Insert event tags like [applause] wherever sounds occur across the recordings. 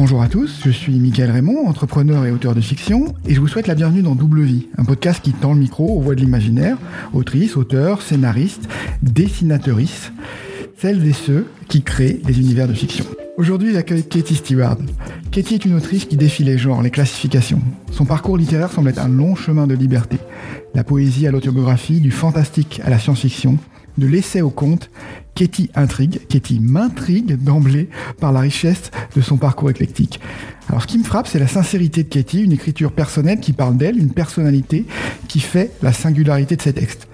Bonjour à tous, je suis Michael Raymond, entrepreneur et auteur de fiction, et je vous souhaite la bienvenue dans Double Vie, un podcast qui tend le micro aux voix de l'imaginaire, autrices, auteurs, scénaristes, dessinatrices, celles et ceux qui créent les univers de fiction. Aujourd'hui, j'accueille Katie Stewart. Katie est une autrice qui défie les genres, les classifications. Son parcours littéraire semble être un long chemin de liberté. La poésie à l'autobiographie, du fantastique à la science-fiction, de l'essai au conte, Katie intrigue, Katie m'intrigue d'emblée par la richesse de son parcours éclectique. Alors ce qui me frappe, c'est la sincérité de Katie, une écriture personnelle qui parle d'elle, une personnalité qui fait la singularité de ses textes.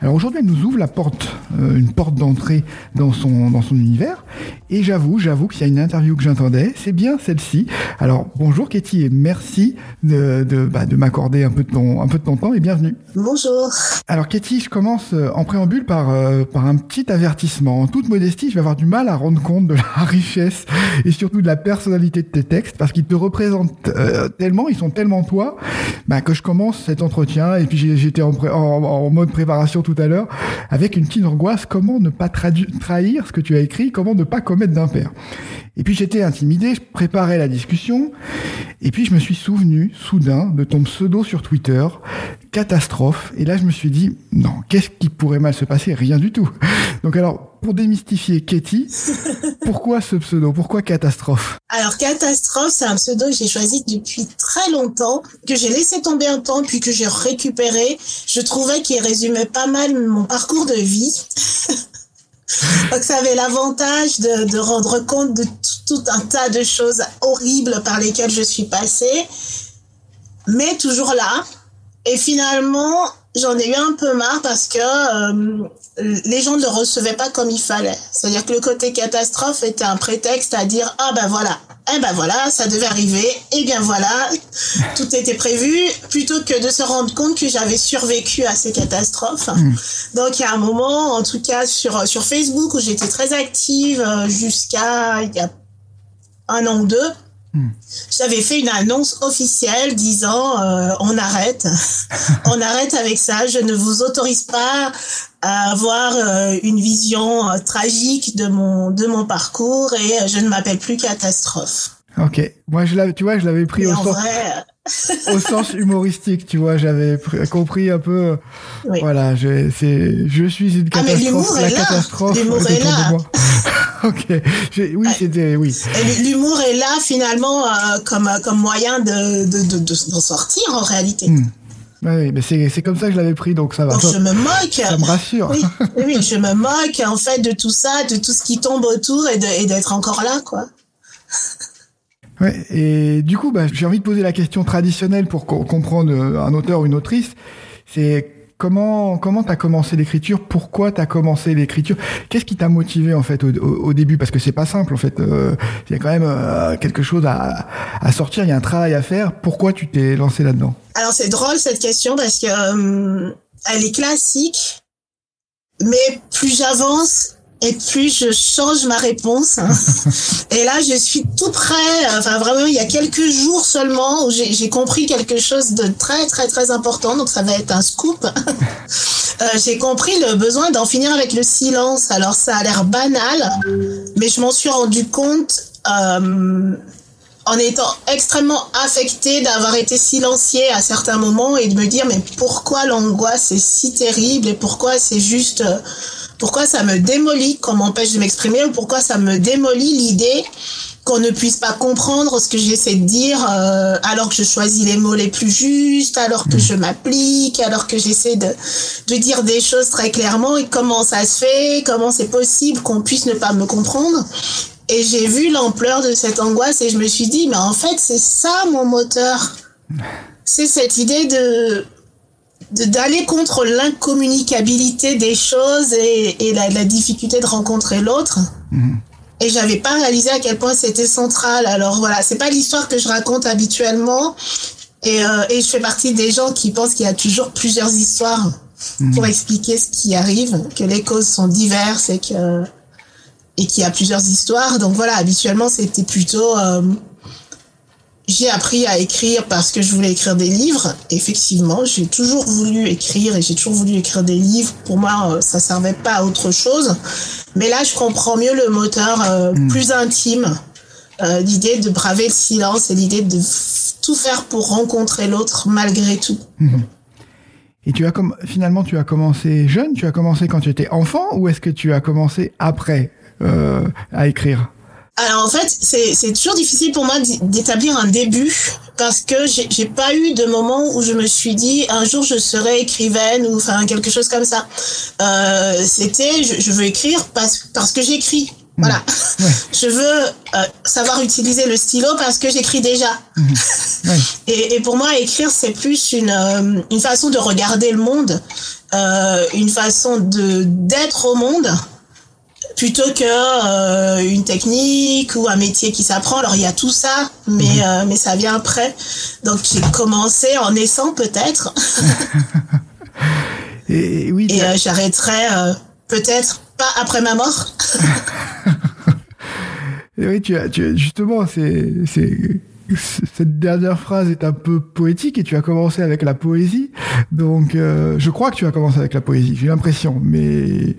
Alors aujourd'hui, elle nous ouvre la porte, euh, une porte d'entrée dans son, dans son univers. Et j'avoue, j'avoue qu'il y a une interview que j'entendais, c'est bien celle-ci. Alors bonjour Katie et merci de, de, bah, de m'accorder un peu de ton, un peu de ton temps et bienvenue. Bonjour. Alors Katie, je commence euh, en préambule par, euh, par un petit avertissement. En toute modestie, je vais avoir du mal à rendre compte de la [laughs] richesse et surtout de la personnalité de tes textes parce qu'ils te représentent tellement, ils sont tellement toi, bah, que je commence cet entretien et puis j'étais en, en, en mode préparation tout à l'heure, avec une petite angoisse, comment ne pas trahir ce que tu as écrit, comment ne pas commettre d'impair? Et puis j'étais intimidé, je préparais la discussion, et puis je me suis souvenu soudain de ton pseudo sur Twitter, catastrophe, et là je me suis dit, non, qu'est-ce qui pourrait mal se passer? Rien du tout. [laughs] Donc alors, pour démystifier Katie, [laughs] pourquoi ce pseudo? Pourquoi catastrophe? Alors catastrophe, c'est un pseudo que j'ai choisi depuis très longtemps, que j'ai laissé tomber un temps, puis que j'ai récupéré. Je trouvais qu'il résumait pas mal mon parcours de vie. [laughs] Donc ça avait l'avantage de, de, rendre compte de tout, un tas de choses horribles par lesquelles je suis passée, mais toujours là. Et finalement, j'en ai eu un peu marre parce que euh, les gens ne le recevaient pas comme il fallait. C'est-à-dire que le côté catastrophe était un prétexte à dire ah ben voilà, eh ben voilà, ça devait arriver, et bien voilà, tout était prévu, plutôt que de se rendre compte que j'avais survécu à ces catastrophes. Hmm. Donc il y a un moment, en tout cas sur sur Facebook où j'étais très active euh, jusqu'à il y a un an ou deux, Hmm. J'avais fait une annonce officielle disant euh, on arrête, [laughs] on arrête avec ça. Je ne vous autorise pas à avoir euh, une vision euh, tragique de mon de mon parcours et je ne m'appelle plus catastrophe. Ok, moi je l'avais, tu vois, je l'avais pris au sens, au [laughs] sens humoristique, tu vois, j'avais compris un peu. Voilà, je, c'est, je suis une catastrophe. Ah mais l'humour est là. L'humour est là. [laughs] ok, oui, c'était oui. L'humour est là finalement euh, comme comme moyen de de, de, sortir en réalité. Hmm. Oui, mais c'est, c'est comme ça que je l'avais pris, donc ça va. Donc je me moque. Ça me rassure. [laughs] Oui, oui, je me moque en fait de tout ça, de tout ce qui tombe autour et, de, et d'être encore là, quoi. Ouais, et du coup, bah, j'ai envie de poser la question traditionnelle pour comprendre euh, un auteur ou une autrice. C'est comment comment t'as commencé l'écriture? Pourquoi t'as commencé l'écriture? Qu'est-ce qui t'a motivé en fait au, début? Parce que c'est pas simple en fait. Euh, il y a quand même euh, quelque chose à, à, sortir. Il y a un travail à faire. Pourquoi tu t'es lancé là-dedans? Alors c'est drôle cette question parce que elle est classique, mais plus j'avance et plus je change ma réponse. et là, je suis tout près. Enfin, vraiment, il y a quelques jours seulement où j'ai compris quelque chose de très, très, très important. Donc, ça va être un scoop. [laughs] euh, j'ai compris le besoin d'en finir avec le silence. Alors, ça a l'air banal, mais je m'en suis rendu compte. Euh, en étant extrêmement affectée d'avoir été silenciée à certains moments et de me dire mais pourquoi l'angoisse est si terrible et pourquoi c'est juste euh, pourquoi ça me démolit qu'on m'empêche de m'exprimer ou pourquoi ça me démolit l'idée qu'on ne puisse pas comprendre ce que j'essaie de dire euh, alors que je choisis les mots les plus justes, alors que hmm. je m'applique, alors que j'essaie de, de dire des choses très clairement et comment ça se fait, comment c'est possible qu'on puisse ne pas me comprendre. Et j'ai vu l'ampleur de cette angoisse et je me suis dit, mais en fait, c'est ça mon moteur. [laughs] C'est cette idée de d'aller contre l'incommunicabilité des choses et, et la, la, difficulté de rencontrer l'autre. Mhm. Et j'avais pas réalisé à quel point c'était central. Alors voilà, c'est pas l'histoire que je raconte habituellement. Et, euh, et je fais partie des gens qui pensent qu'il y a toujours plusieurs histoires mhm. pour expliquer ce qui arrive, que les causes sont diverses et que et qu'il y a plusieurs histoires. Donc voilà, habituellement c'était plutôt euh, j'ai appris à écrire parce que je voulais écrire des livres. Effectivement, j'ai toujours voulu écrire et j'ai toujours voulu écrire des livres. Pour moi, euh, ça servait pas à autre chose. Mais là, je comprends mieux le moteur euh, hmm. plus intime l'idée de braver le silence et l'idée de tout faire pour rencontrer l'autre malgré tout. Mhm. Et tu as comme finalement tu as commencé jeune, tu as commencé quand tu étais enfant ou est-ce que tu as commencé après euh, à écrire? Alors en fait, c'est toujours difficile pour moi d'établir un début parce que j'ai pas eu de moment où je me suis dit un jour je serai écrivaine ou enfin quelque chose comme ça. Euh, C'était je, je, veux écrire parce, parce que j'écris. Voilà. [laughs] Je veux euh, savoir utiliser le stylo parce que j'écris déjà. Mhm. [laughs] et, et, pour moi, écrire, c'est plus une, euh, une façon de regarder le monde, euh, une façon de d'être au monde, plutôt que euh, une technique ou un métier qui s'apprend. Alors il y a tout ça, mais mhm. euh, mais ça vient après. Donc j'ai commencé en naissant peut-être. [laughs] et, oui. Et j'arrêterai peut-être pas après ma mort. [laughs] oui, tu as, tu, justement, c'est, c'est, cette dernière phrase est un peu poétique et tu as commencé avec la poésie. Donc, euh, je crois que tu as commencé avec la poésie, j'ai l'impression, mais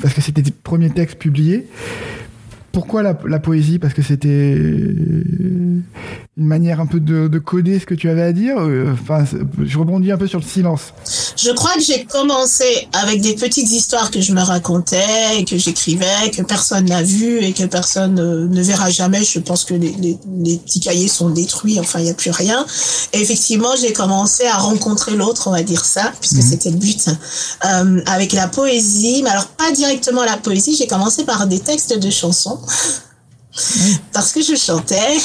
parce que c'était tes premiers textes publiés. Pourquoi la, la poésie? Parce que c'était une manière un peu de, de, coder ce que tu avais à dire? Euh, enfin, je rebondis un peu sur le silence. Je crois que j'ai commencé avec des petites histoires que je me racontais, que j'écrivais, que personne n'a vu et que personne ne verra jamais. Je pense que les, les, les petits cahiers sont détruits, enfin il n'y a plus rien. Et effectivement, j'ai commencé à rencontrer l'autre, on va dire ça, puisque mhm. c'était le but, euh, avec la poésie. Mais alors pas directement la poésie, j'ai commencé par des textes de chansons [laughs] parce que je chantais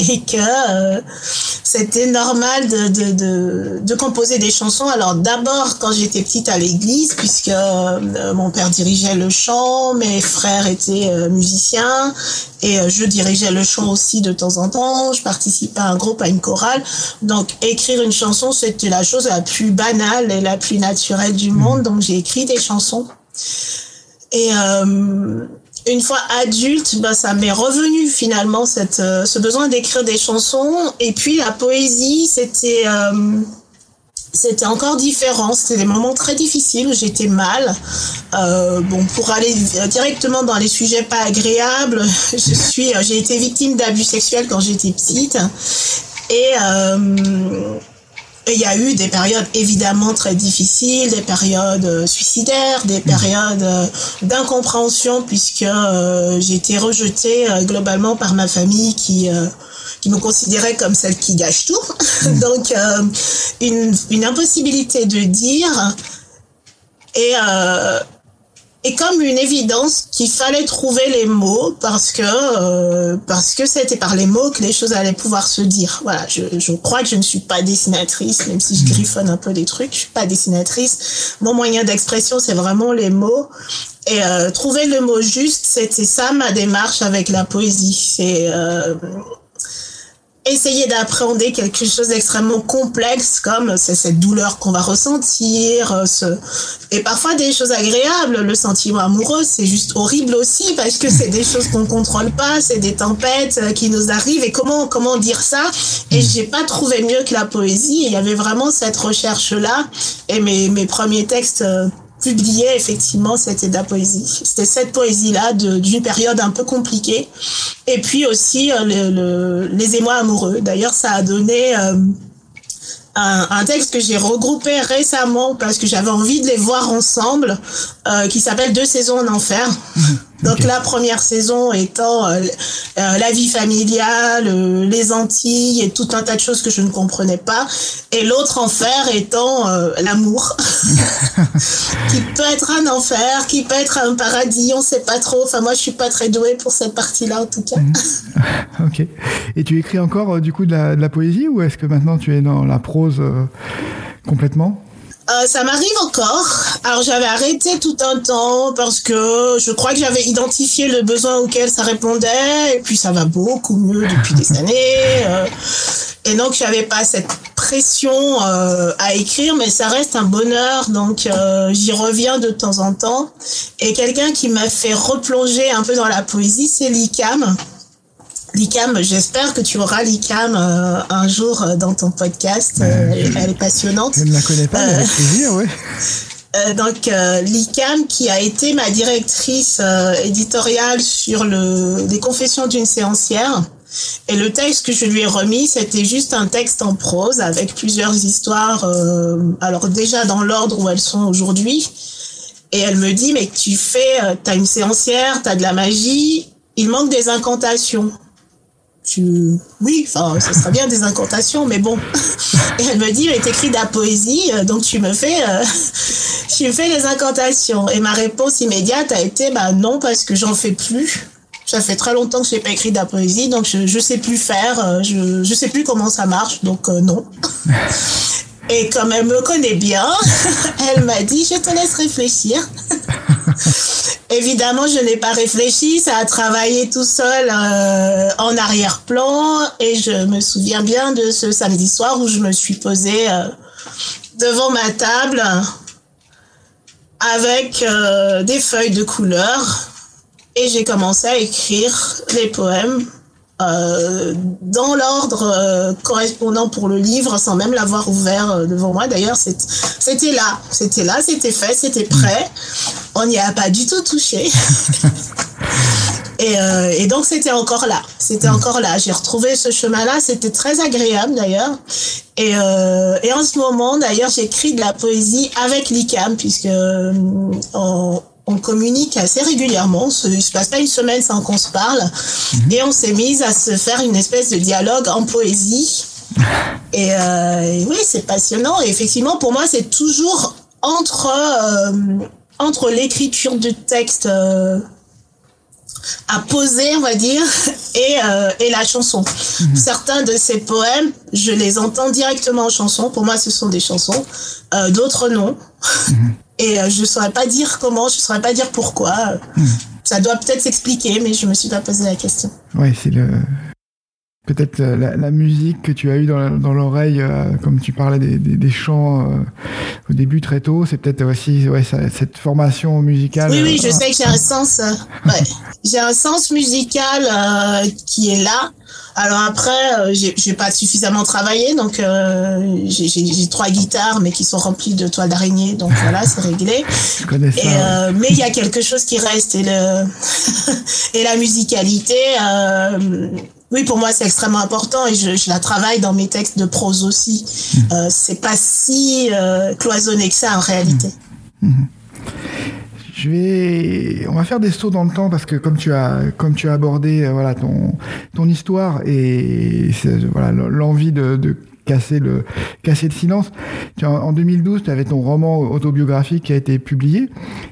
et que euh, c'était normal de, de, de, de, composer des chansons. Alors d'abord quand j'étais petite à l'église, puisque euh, mon père dirigeait le chant, mes frères étaient euh, musiciens et je dirigeais le chant aussi de temps en temps. Je participais à un groupe, à une chorale. Donc écrire une chanson, c'était la chose la plus banale et la plus naturelle du monde. Donc j'ai écrit des chansons. Et une fois adulte, bah, ça m'est revenu finalement cette, euh, ce besoin d'écrire des chansons. Et puis la poésie, c'était euh, c'était encore différent. C'était des moments très difficiles où j'étais mal. Euh, bon, pour aller directement dans les sujets pas agréables, [laughs] je suis, j'ai été victime d'abus sexuels quand j'étais petite. Et il y a eu des périodes évidemment très difficiles, des périodes euh, suicidaires, des périodes euh, d'incompréhension puisque euh, j'ai été rejetée globalement par ma famille qui qui me considérait comme celle qui gâche tout. [laughs] Donc une, une impossibilité de dire et et comme une évidence qu'il fallait trouver les mots parce que euh, parce que c'était par les mots que les choses allaient pouvoir se dire. Voilà, je, je crois que je ne suis pas dessinatrice, même si je hmm. griffonne un peu des trucs, je suis pas dessinatrice. Mon moyen d'expression, c'est vraiment les mots. Et euh, trouver le mot juste, c'était ça ma démarche avec la poésie. C'est euh, essayer d'appréhender quelque chose d'extrêmement complexe comme c'est cette douleur qu'on va ressentir euh, et parfois des choses agréables le sentiment amoureux c'est juste horrible aussi parce que c'est des choses qu'on contrôle pas c'est des tempêtes euh, qui nous arrivent et comment comment dire ça? Et j'ai pas trouvé mieux que la poésie il y avait vraiment cette recherche là et mes mes premiers textes publié, effectivement, la poésie. C'était cette poésie-là d'une période un peu compliquée. Et puis aussi euh, le, les émois amoureux. D'ailleurs, ça a donné euh, un, un, texte que j'ai regroupé récemment parce que j'avais envie de les voir ensemble, euh, qui s'appelle Deux saisons en enfer. [laughs] Donc la première saison étant euh, euh, la vie familiale, euh, les Antilles et tout un tas de choses que je ne comprenais pas, et l'autre enfer étant l'amour, [laughs] qui peut être un enfer, qui peut être un paradis, on sait pas trop. Enfin moi je suis pas très douée pour cette partie-là en tout cas. [laughs] Ok. Et tu écris encore du coup de la, de la poésie ou est-ce que maintenant tu es dans la prose complètement? Euh, ça m'arrive encore. Alors j'avais arrêté tout un temps parce que je crois que j'avais identifié le besoin auquel ça répondait et puis ça va beaucoup mieux depuis des [laughs] années. Euh, et donc j'avais pas cette pression euh, à écrire, mais ça reste un bonheur. Donc j'y reviens de temps en temps. Et quelqu'un qui m'a fait replonger un peu dans la poésie, c'est Likam. L'ICAM, j'espère que tu auras l'ICAM euh, un jour euh, dans ton podcast. Euh, elle, est passionnante. Je ne la connais pas, mais avec plaisir, oui. [laughs] Euh, donc euh, l'ICAM qui a été ma directrice euh, éditoriale sur le, les confessions d'une séancière. Et le texte que je lui ai remis, c'était juste un texte en prose avec plusieurs histoires, alors déjà dans l'ordre où elles sont aujourd'hui. Et elle me dit, mais tu fais, t'as une séancière, t'as de la magie, il manque des incantations tu oui enfin ce serait bien des incantations mais bon. Et [laughs] elle me dit mais t'écris de la poésie euh, donc tu me fais euh, [laughs] tu me fais les incantations. Et ma réponse immédiate a été bah non parce que j'en fais plus. Ça fait très longtemps que j'ai pas écrit de la poésie donc je je sais plus faire euh, je je sais plus comment ça marche donc non. [laughs] Et comme elle me connaît bien elle m'a dit je te laisse réfléchir Évidemment, je n'ai pas réfléchi, ça a travaillé tout seul euh, en arrière-plan et je me souviens bien de ce samedi soir où je me suis posée euh, devant ma table avec euh, des feuilles de couleur et j'ai commencé à écrire les poèmes dans l'ordre correspondant pour le livre sans même l'avoir ouvert devant moi. D'ailleurs, c'était là, c'était là, c'était fait, c'était prêt. On n'y a pas du tout touché. [laughs] et, et, donc, c'était encore là. C'était encore là. J'ai retrouvé ce chemin-là. C'était très agréable d'ailleurs. Et, et en ce moment, d'ailleurs, j'écris de la poésie avec l'ICAM puisque on, on communique assez régulièrement. Il se passe pas une semaine sans qu'on se parle. Mhm. Et on s'est mise à se faire une espèce de dialogue en poésie. [laughs] Euh, et, oui, c'est passionnant. Et effectivement, pour moi, c'est toujours entre, euh, entre l'écriture du texte euh, à poser, on va dire, [laughs] et, et la chanson. Mhm. Certains de ces poèmes, je les entends directement en chanson. Pour moi, ce sont des chansons. D'autres, non. Mhm. [laughs] Et euh, je ne saurais pas dire comment, je ne saurais pas dire pourquoi. Hmm. Ça doit peut-être s'expliquer, mais je me suis pas posé la question. Oui, c'est le peut-être la, musique que tu as eue dans, l'oreille, euh, comme tu parlais des, chants euh, au début très tôt, c'est peut-être aussi ouais, cette formation musicale. Oui, oui, je sais que j'ai un sens, ouais. j'ai un sens musical qui est là. Alors après, euh, j'ai pas suffisamment travaillé, donc euh, j'ai trois guitares, mais qui sont remplies de toiles d'araignée, donc [laughs] voilà, c'est réglé. Je connais ça. Euh, mais il y a quelque chose qui reste et le [laughs] et la musicalité. Oui, pour moi, c'est extrêmement important et je, je, la travaille dans mes textes de prose aussi. Mmh. c'est pas si cloisonné que ça en réalité. Mmh. Mmh. Je vais, on va faire des sauts dans le temps parce que comme tu as, comme tu as abordé, euh, voilà, ton, ton histoire et voilà l'envie de, de casser le casser le silence. En, en 2012, tu avais ton roman autobiographique qui a été publié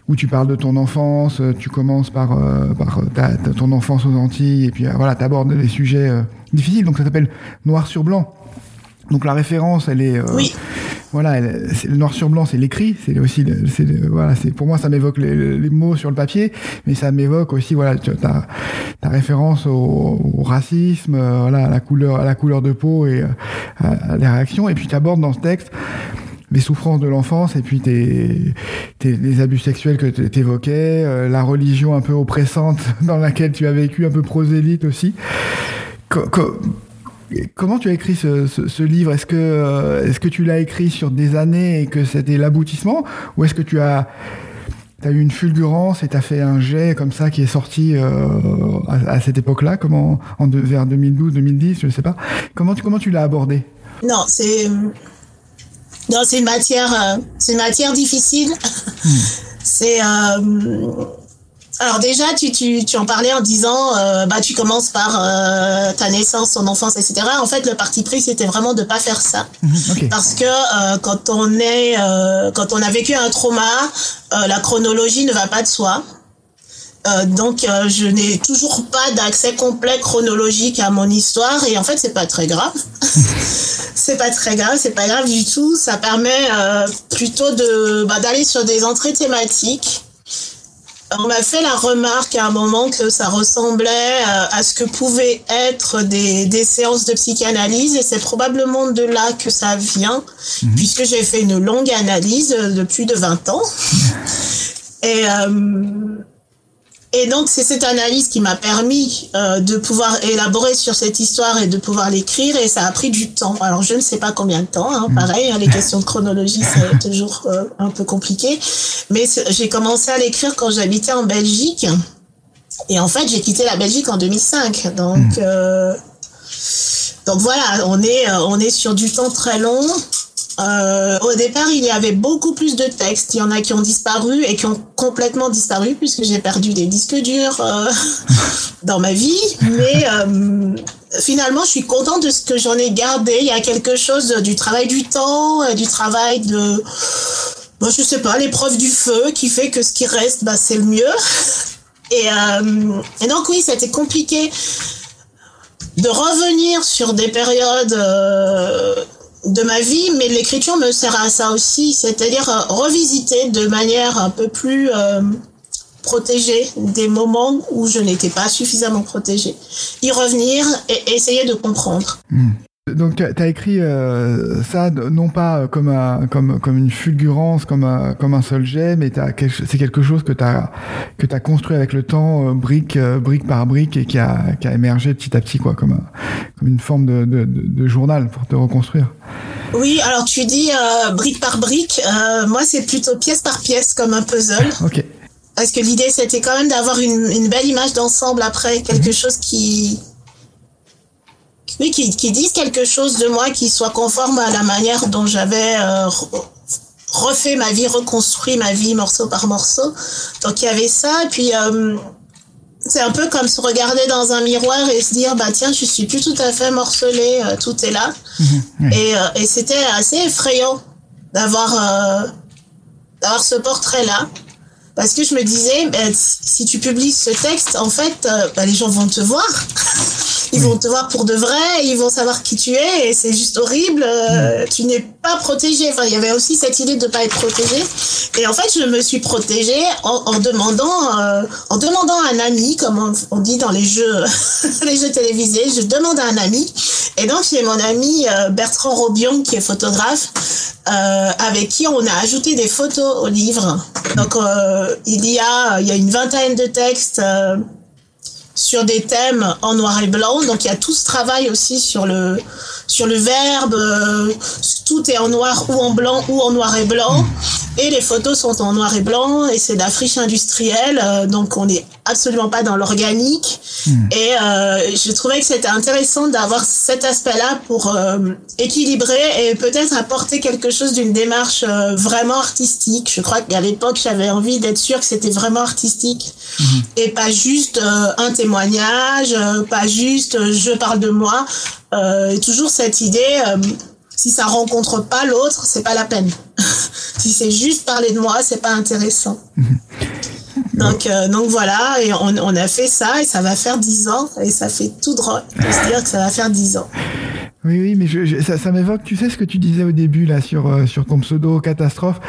où tu parles de ton enfance. Tu commences par euh, par ta, ton enfance aux Antilles et puis euh, voilà, tu abordes des sujets difficiles. Donc ça s'appelle Noir sur blanc. Donc la référence, elle est, oui voilà, le noir sur blanc, c'est l'écrit, c'est aussi, voilà, c'est pour moi ça m'évoque les, mots sur le papier, mais ça m'évoque aussi voilà ta, ta référence au, racisme, euh, voilà, à la couleur, la couleur de peau et euh, à, les réactions, et puis tu abordes dans ce texte les souffrances de l'enfance et puis tes, tes, les abus sexuels que tu évoquais, euh, la religion un peu oppressante [laughs] dans laquelle tu as vécu, un peu prosélyte aussi. Comment tu as écrit ce, livre? Est-ce que, euh, est-ce que tu l'as écrit sur des années et que c'était l'aboutissement? Ou est-ce que tu as, as eu une fulgurance et tu as fait un jet comme ça qui est sorti euh, à, cette époque-là? Comment, en Vers 2012, 2010, je ne sais pas. Comment tu, comment tu l'as abordé? Non, c'est. Non, c'est une matière, euh, c'est une matière difficile. Hmm. [laughs] C'est alors déjà, tu, tu, tu en parlais en disant, euh, bah tu commences par euh, ta naissance, ton enfance, etc. En fait, le parti pris, c'était vraiment de pas faire ça, mhm, parce que euh, quand on est, quand on a vécu un trauma, la chronologie ne va pas de soi. donc, je n'ai toujours pas d'accès complet chronologique à mon histoire, et en fait, c'est pas très grave. [laughs] c'est pas très grave, c'est pas grave du tout. Ça permet plutôt de bah, d'aller sur des entrées thématiques on m'a fait la remarque à un moment que ça ressemblait euh, à ce que pouvaient être des, des séances de psychanalyse et c'est probablement de là que ça vient mhm. puisque j'ai fait une longue analyse de plus de 20 ans. [laughs] Et, euh, Et donc, c'est cette analyse qui m'a permis euh, de pouvoir élaborer sur cette histoire et de pouvoir l'écrire. Et ça a pris du temps. Alors, je ne sais pas combien de temps. Hein, pareil, hein, les questions de chronologie, c'est [laughs] toujours euh, un peu compliqué. Mais j'ai commencé à l'écrire quand j'habitais en Belgique. Et en fait, j'ai quitté la Belgique en 2005. Donc, hmm. euh, donc voilà, on est, on est sur du temps très long. Euh, au départ, il y avait beaucoup plus de textes. Il y en a qui ont disparu et qui ont complètement disparu puisque j'ai perdu des disques durs euh, [laughs] dans ma vie. Mais euh, finalement, je suis contente de ce que j'en ai gardé. Il y a quelque chose du travail du temps, du travail de, bon, je sais pas, l'épreuve du feu qui fait que ce qui reste, bah, c'est le mieux. [laughs] Et, et donc oui, c'était compliqué de revenir sur des périodes de ma vie, mais l'écriture me sert à ça aussi, c'est-à-dire euh, revisiter de manière un peu plus euh, protégée des moments où je n'étais pas suffisamment protégée. Y revenir et essayer de comprendre. Hmm. Donc tu as écrit euh, ça non pas comme comme comme une fulgurance, comme un, comme un seul jet, mais c'est quelque chose que tu as que construit avec le temps, euh, brique euh, brique par brique, et qui a qui a émergé petit à petit quoi, comme comme une forme de, de, de, journal pour te reconstruire. Oui, alors tu dis brique par brique, moi c'est plutôt pièce par pièce comme un puzzle. ok. Parce que l'idée c'était quand même d'avoir une, une belle image d'ensemble après, quelque mhm. chose qui oui, qui, qui, disent quelque chose de moi qui soit conforme à la manière dont j'avais euh, refait ma vie, reconstruit ma vie morceau par morceau. Donc il y avait ça, et puis euh, c'est un peu comme se regarder dans un miroir et se dire bah tiens je suis plus tout à fait morcelé, euh, tout est là. Mhm, et, et c'était assez effrayant d'avoir d'avoir ce portrait là parce que je me disais, ben, si tu publies ce texte, en fait, ben, les gens vont te voir. [laughs] Ils vont te voir pour de vrai, ils vont savoir qui tu es, et c'est juste horrible. Euh, tu n'es pas protégé. Enfin, il y avait aussi cette idée de ne pas être protégé. Et en fait, je me suis protégée en, demandant, euh, en demandant à un ami, comme on, dit dans les jeux, [laughs] les jeux télévisés, je demande à un ami. Et donc, j'ai mon ami Bertrand Robion, qui est photographe, avec qui on a ajouté des photos au livre. Donc, il y a, il y a une vingtaine de textes euh, sur des thèmes en noir et blanc. Donc, il y a tout ce travail aussi sur le, sur le verbe. Euh, tout est en noir ou en blanc ou en noir et blanc. Et les photos sont en noir et blanc et c'est de la friche industrielle. Euh, donc, on n'est absolument pas dans l'organique. Hmm. Et je trouvais que c'était intéressant d'avoir cet aspect-là pour équilibrer et peut-être apporter quelque chose d'une démarche vraiment artistique. Je crois qu'à l'époque, j'avais envie d'être sûre que c'était vraiment artistique mhm. et pas juste euh, un témoignage, euh, pas juste euh, je parle de moi. et toujours cette idée, si ça rencontre pas l'autre, c'est pas la peine. [laughs] si c'est juste parler de moi, c'est pas intéressant. Mhm. Donc, donc voilà, et on, a fait ça et ça va faire dix ans et ça fait tout drôle de se dire que ça va faire dix ans. Oui, oui, mais ça, m'évoque, tu sais ce que tu disais au début là sur euh, sur ton pseudo catastrophe,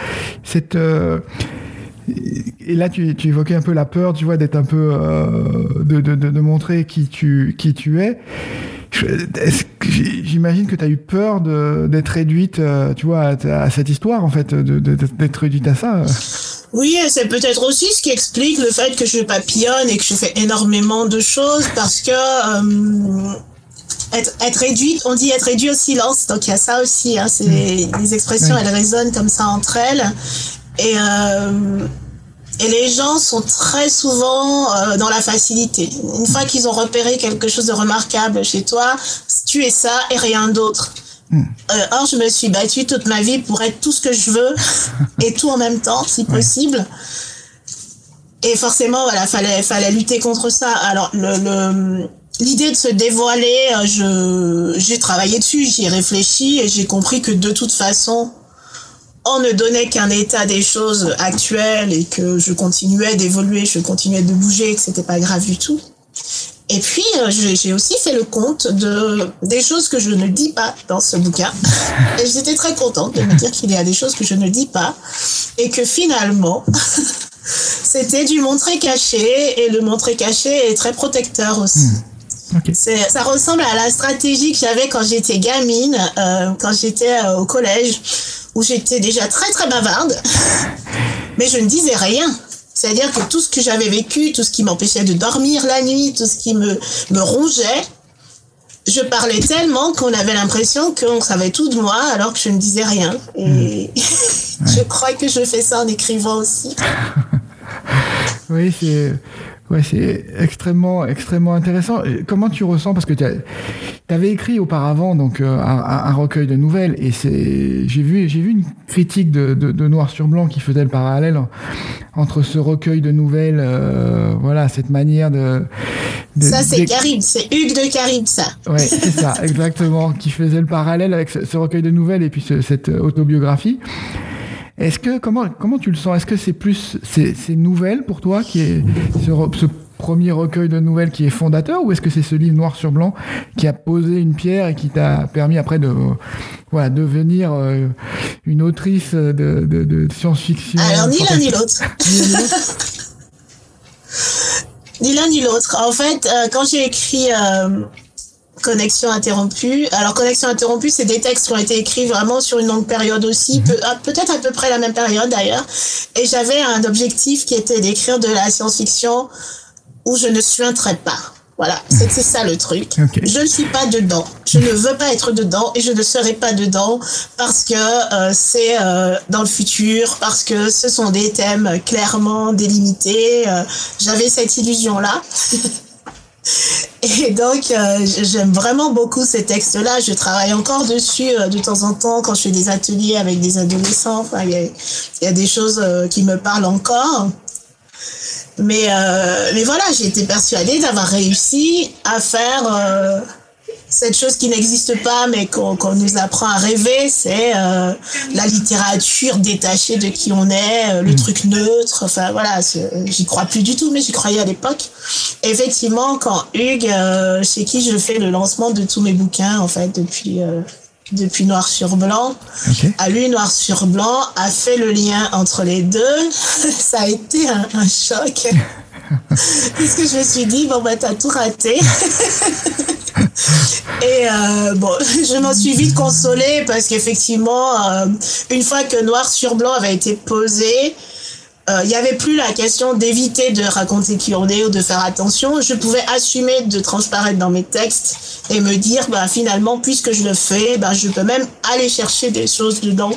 cette euh, et là tu, évoquais un peu la peur, tu vois, d'être un peu euh, de, de, de, montrer qui tu qui tu es. J'imagine que tu as eu peur d'être réduite, tu vois, à, cette histoire en fait, d'être réduite à ça? Oui, c'est peut-être aussi ce qui explique le fait que je papillonne et que je fais énormément de choses parce que être, être réduite, on dit être réduit au silence, donc il y a ça aussi, hein, c'est, mm. les expressions, elles résonnent comme ça entre elles. Et, euh, et les gens sont très souvent euh, dans la facilité. Une fois qu'ils ont repéré quelque chose de remarquable chez toi, tu es ça et rien d'autre. Mm. Euh, or, je me suis battue toute ma vie pour être tout ce que je veux [laughs] et tout en même temps, si possible. Et forcément, voilà, fallait, fallait lutter contre ça. Alors, le, le l'idée de se dévoiler, euh, je, j'ai travaillé dessus, j'y ai réfléchi et j'ai compris que de toute façon, on ne donnait qu'un état des choses actuelles et que je continuais d'évoluer, je continuais de bouger, que c'était pas grave du tout. Et puis, euh, j'ai aussi fait le compte de des choses que je ne dis pas dans ce bouquin. Et j'étais très contente de me dire qu'il y a des choses que je ne dis pas et que finalement, [laughs] c'était du montrer caché et le montrer caché est très protecteur aussi. Hmm. Ça ressemble à la stratégie que j'avais quand j'étais gamine, euh, quand j'étais euh, au collège, où j'étais déjà très très bavarde, [laughs] mais je ne disais rien. C'est-à-dire que tout ce que j'avais vécu, tout ce qui m'empêchait de dormir la nuit, tout ce qui me, me rongeait, je parlais tellement qu'on avait l'impression qu'on savait tout de moi alors que je ne disais rien. Et hmm. [laughs] je crois que je fais ça en écrivant aussi. [laughs] oui, c'est Ouais, c'est extrêmement, extrêmement intéressant. Comment tu ressens? Parce que tu avais écrit auparavant donc euh, un, recueil de nouvelles et c'est, j'ai vu, j'ai vu une critique de, de, Noir sur Blanc qui faisait le parallèle entre ce recueil de nouvelles, euh, voilà, cette manière de. ça c'est Karim, c'est Hugues de Karim, ça. Ouais, c'est ça, [laughs] exactement, qui faisait le parallèle avec ce, recueil de nouvelles et puis cette autobiographie. Est-ce que comment comment tu le sens? Est-ce que c'est plus c'est nouvelles pour toi qui est ce, premier recueil de nouvelles qui est fondateur ou est-ce que c'est ce livre noir sur blanc qui a posé une pierre et qui t'a permis après de voilà devenir euh, une autrice de, de, science-fiction Alors ni l'un ni l'autre? [laughs] ni l'un ni l'autre. En fait, euh, quand j'ai écrit euh, Connexion interrompue. Alors, Connexion interrompue, c'est des textes qui ont été écrits vraiment sur une longue période aussi, mhm. peut-être à peu près la même période d'ailleurs. Et j'avais un objectif qui était d'écrire de la science-fiction où je ne suinterais pas. Voilà, c'est ça le truc. Je ne suis pas dedans. Je ne veux pas être dedans et je ne serai pas dedans parce que euh, c'est euh, dans le futur, parce que ce sont des thèmes clairement délimités. Euh, j'avais cette illusion-là. [laughs] Et donc, euh, j'aime vraiment beaucoup ces textes-là. Je travaille encore dessus euh, de temps en temps quand je fais des ateliers avec des adolescents. Enfin, il y, a, des choses euh, qui me parlent encore. Mais, mais voilà, j'ai été persuadée d'avoir réussi à faire cette chose qui n'existe pas, mais qu'on nous apprend à rêver, c'est euh, la littérature détachée de qui on est, euh, le mm. truc neutre. Enfin voilà, j'y crois plus du tout, mais j'y croyais à l'époque. Effectivement, quand Hugues, euh, chez qui je fais le lancement de tous mes bouquins, en fait, depuis depuis Noir sur Blanc, a lu Noir sur Blanc, a fait le lien entre les deux. [laughs] Ça a été un, un choc. [laughs] Puisque je me suis dit, bon, bah, t'as tout raté. [laughs] [laughs] Et euh, bon, [laughs] je m'en suis vite consolée parce qu'effectivement, euh, une fois que Noir sur Blanc avait été posé, euh, il n'y avait plus la question d'éviter de raconter qui on est ou de faire attention. Je pouvais assumer de transparaître dans mes textes et me dire, bah, finalement, puisque je le fais, bah, je peux même aller chercher des choses dedans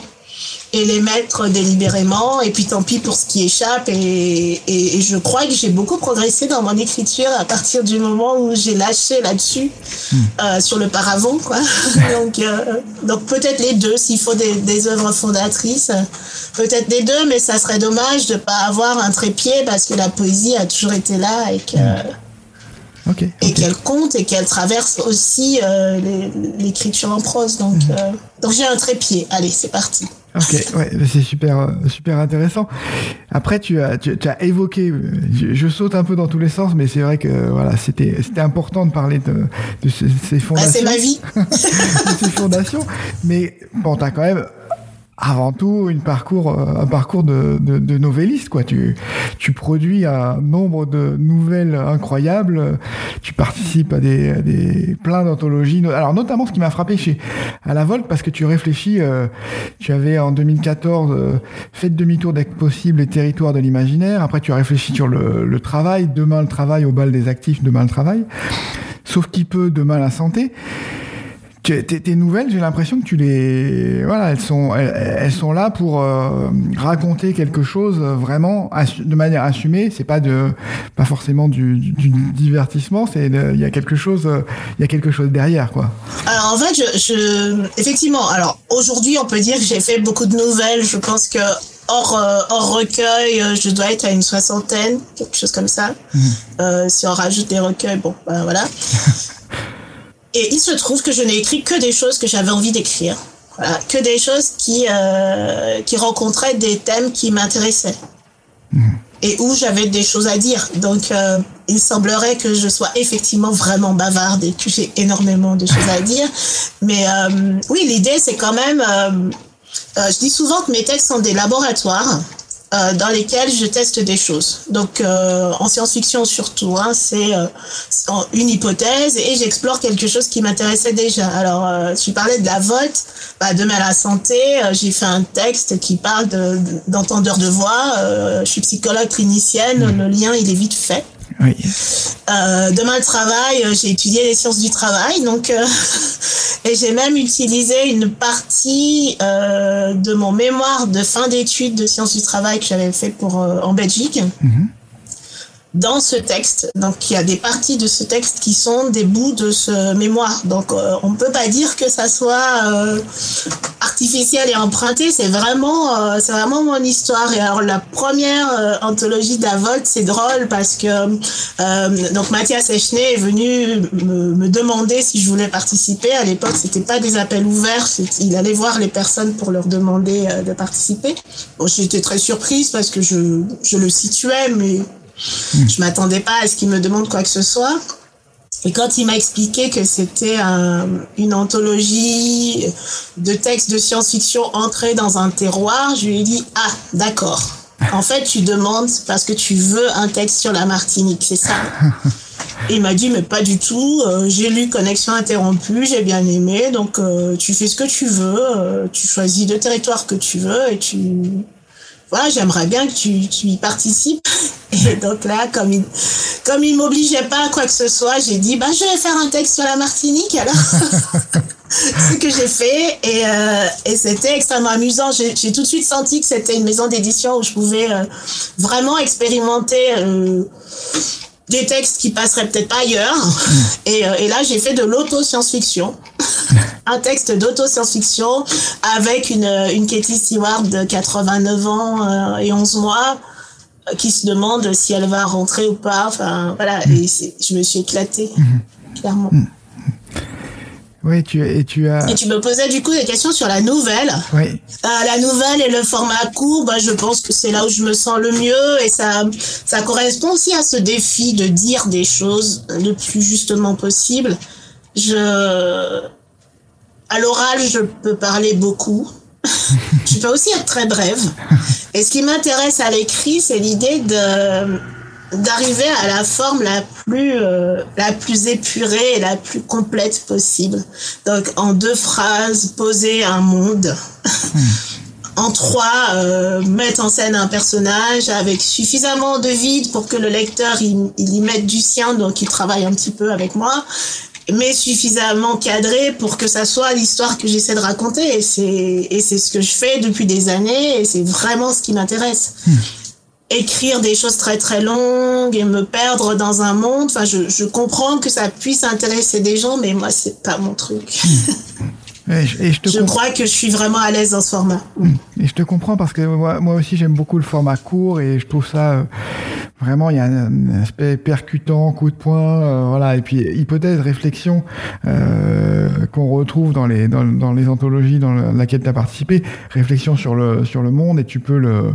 et les mettre délibérément. Et puis tant pis pour ce qui échappe. Et, et, je crois que j'ai beaucoup progressé dans mon écriture à partir du moment où j'ai lâché là-dessus, hmm. euh, sur le paravent. Quoi. [laughs] donc euh, donc peut-être les deux, s'il faut des, des œuvres fondatrices. Peut-être les deux, mais ça serait dommage de pas avoir un trépied parce que la poésie a toujours été là et que... Hmm. et qu'elle compte et qu'elle traverse aussi euh, l'écriture en prose. Donc, hmm. euh, donc j'ai un trépied. Allez, c'est parti. Ok, ouais, c'est super, super intéressant. Après, tu as, tu, as évoqué, je, saute un peu dans tous les sens, mais c'est vrai que voilà, c'était, c'était important de parler de, de ces, fondations. c'est ma vie. [laughs] de ces fondations, mais bon, t'as quand même avant tout une parcours, euh, un parcours de, de, de, novelliste. Quoi. Tu, tu produis un nombre de nouvelles incroyables. Tu participes à des, des plein d'anthologies. Alors notamment, ce qui m'a frappé chez à la Volte, parce que tu réfléchis. Euh, tu avais en 2014 euh, fait demi-tour que possible les territoires de l'imaginaire. Après, tu as réfléchi sur le, le travail. Demain le travail au bal des actifs. Demain le travail. Sauf qui peut demain la santé. Tes, nouvelles, j'ai l'impression que tu les, voilà, elles sont, elles, sont là pour euh, raconter quelque chose vraiment de manière assumée. C'est pas de, pas forcément du, divertissement. C'est, il y a quelque chose, il y a quelque chose derrière, quoi. Alors en fait, je, effectivement, alors aujourd'hui, on peut dire que j'ai fait beaucoup de nouvelles. Je pense que hors, euh, hors recueil, euh, je dois être à une soixantaine, quelque chose comme ça. Mmh. si on rajoute des recueils, bon, ben voilà. [laughs] Et il se trouve que je n'ai écrit que des choses que j'avais envie d'écrire. Voilà, que des choses qui, euh, qui rencontraient des thèmes qui m'intéressaient. Mhm. Et où j'avais des choses à dire. Donc, euh, il semblerait que je sois effectivement vraiment bavarde et que j'ai énormément de choses à dire. [laughs] Mais euh, oui, l'idée, c'est quand même... Je dis souvent que mes textes sont des laboratoires euh, dans lesquels je teste des choses. Donc euh, en science-fiction surtout, hein, c'est euh, une hypothèse et j'explore quelque chose qui m'intéressait déjà. Alors euh, tu parlais de la vote, bah, demain la santé, j'ai fait un texte qui parle d'entendeur de, de, voix. je suis psychologue clinicienne, mmh. le lien il est vite fait. Oui. Euh, demain le travail, j'ai étudié les sciences du travail, donc euh, [laughs] et j'ai même utilisé une partie euh, de mon mémoire de fin d'études de sciences du travail que j'avais fait pour en Belgique. Mm-hmm dans ce texte. Donc il y a des parties de ce texte qui sont des bouts de ce mémoire. Donc euh, on ne peut pas dire que ça soit euh, artificiel et emprunté. C'est vraiment, euh, c'est vraiment mon histoire. Et alors la première anthologie d'Avolt, c'est drôle parce que donc Mathias Echner est venu me, me, demander si je voulais participer. À l'époque, c'était pas des appels ouverts. Il allait voir les personnes pour leur demander de participer. Bon, j'étais très surprise parce que je, je le situais, mais je m'attendais pas à ce qu'il me demande quoi que ce soit. Et quand il m'a expliqué que c'était un, une anthologie de textes de science-fiction entrés dans un terroir, je lui ai dit ah d'accord. En fait, tu demandes parce que tu veux un texte sur la Martinique, c'est ça? Et il m'a dit mais pas du tout. Euh, j'ai lu Connexion interrompue, j'ai bien aimé, donc euh, tu fais ce que tu veux, euh, tu choisis le territoire que tu veux et tu voilà, j'aimerais bien que tu, tu y participes. Et donc là, comme il, comme il m'obligeait pas à quoi que ce soit, j'ai dit, bah, je vais faire un texte sur la Martinique, alors. [laughs] ce que j'ai fait et, euh, et c'était extrêmement amusant. J'ai tout de suite senti que c'était une maison d'édition où je pouvais euh, vraiment expérimenter euh, des textes qui passeraient peut-être pas ailleurs. Et, euh, et là, j'ai fait de l'auto-science-fiction. Un texte d'auto-science-fiction avec une, une Katie Stewart de 89 ans euh, et 11 mois euh, qui se demande si elle va rentrer ou pas. Enfin, voilà. Mm. Et je me suis éclatée, mm-hmm. clairement. Mm. Oui, tu, et tu as. Et tu me posais du coup des questions sur la nouvelle. Oui. Euh, la nouvelle et le format court, bah, je pense que c'est là où je me sens le mieux et ça, ça correspond aussi à ce défi de dire des choses le plus justement possible. Je, à l'oral, je peux parler beaucoup. [laughs] je peux aussi être très brève. Et ce qui m'intéresse à l'écrit, c'est l'idée de d'arriver à la forme la plus euh, la plus épurée et la plus complète possible. Donc en deux phrases, poser un monde. en trois, euh, mettre en scène un personnage avec suffisamment de vide pour que le lecteur il, il y mette du sien, donc il travaille un petit peu avec moi mais suffisamment cadré pour que ça soit l'histoire que j'essaie de raconter. Et c'est, et c'est ce que je fais depuis des années et c'est vraiment ce qui m'intéresse. Hmm. Écrire des choses très très longues et me perdre dans un monde. Enfin, je, je comprends que ça puisse intéresser des gens, mais moi, c'est pas mon truc. Hmm. [laughs] Et je, te je crois que je suis vraiment à l'aise dans ce format. Et je te comprends parce que moi, moi aussi j'aime beaucoup le format court et je trouve ça euh, vraiment il y a un, aspect percutant, coup de poing, euh, voilà. Et puis hypothèse, réflexion euh, qu'on retrouve dans les dans, dans, les anthologies dans laquelle tu as participé, réflexion sur le sur le monde et tu peux le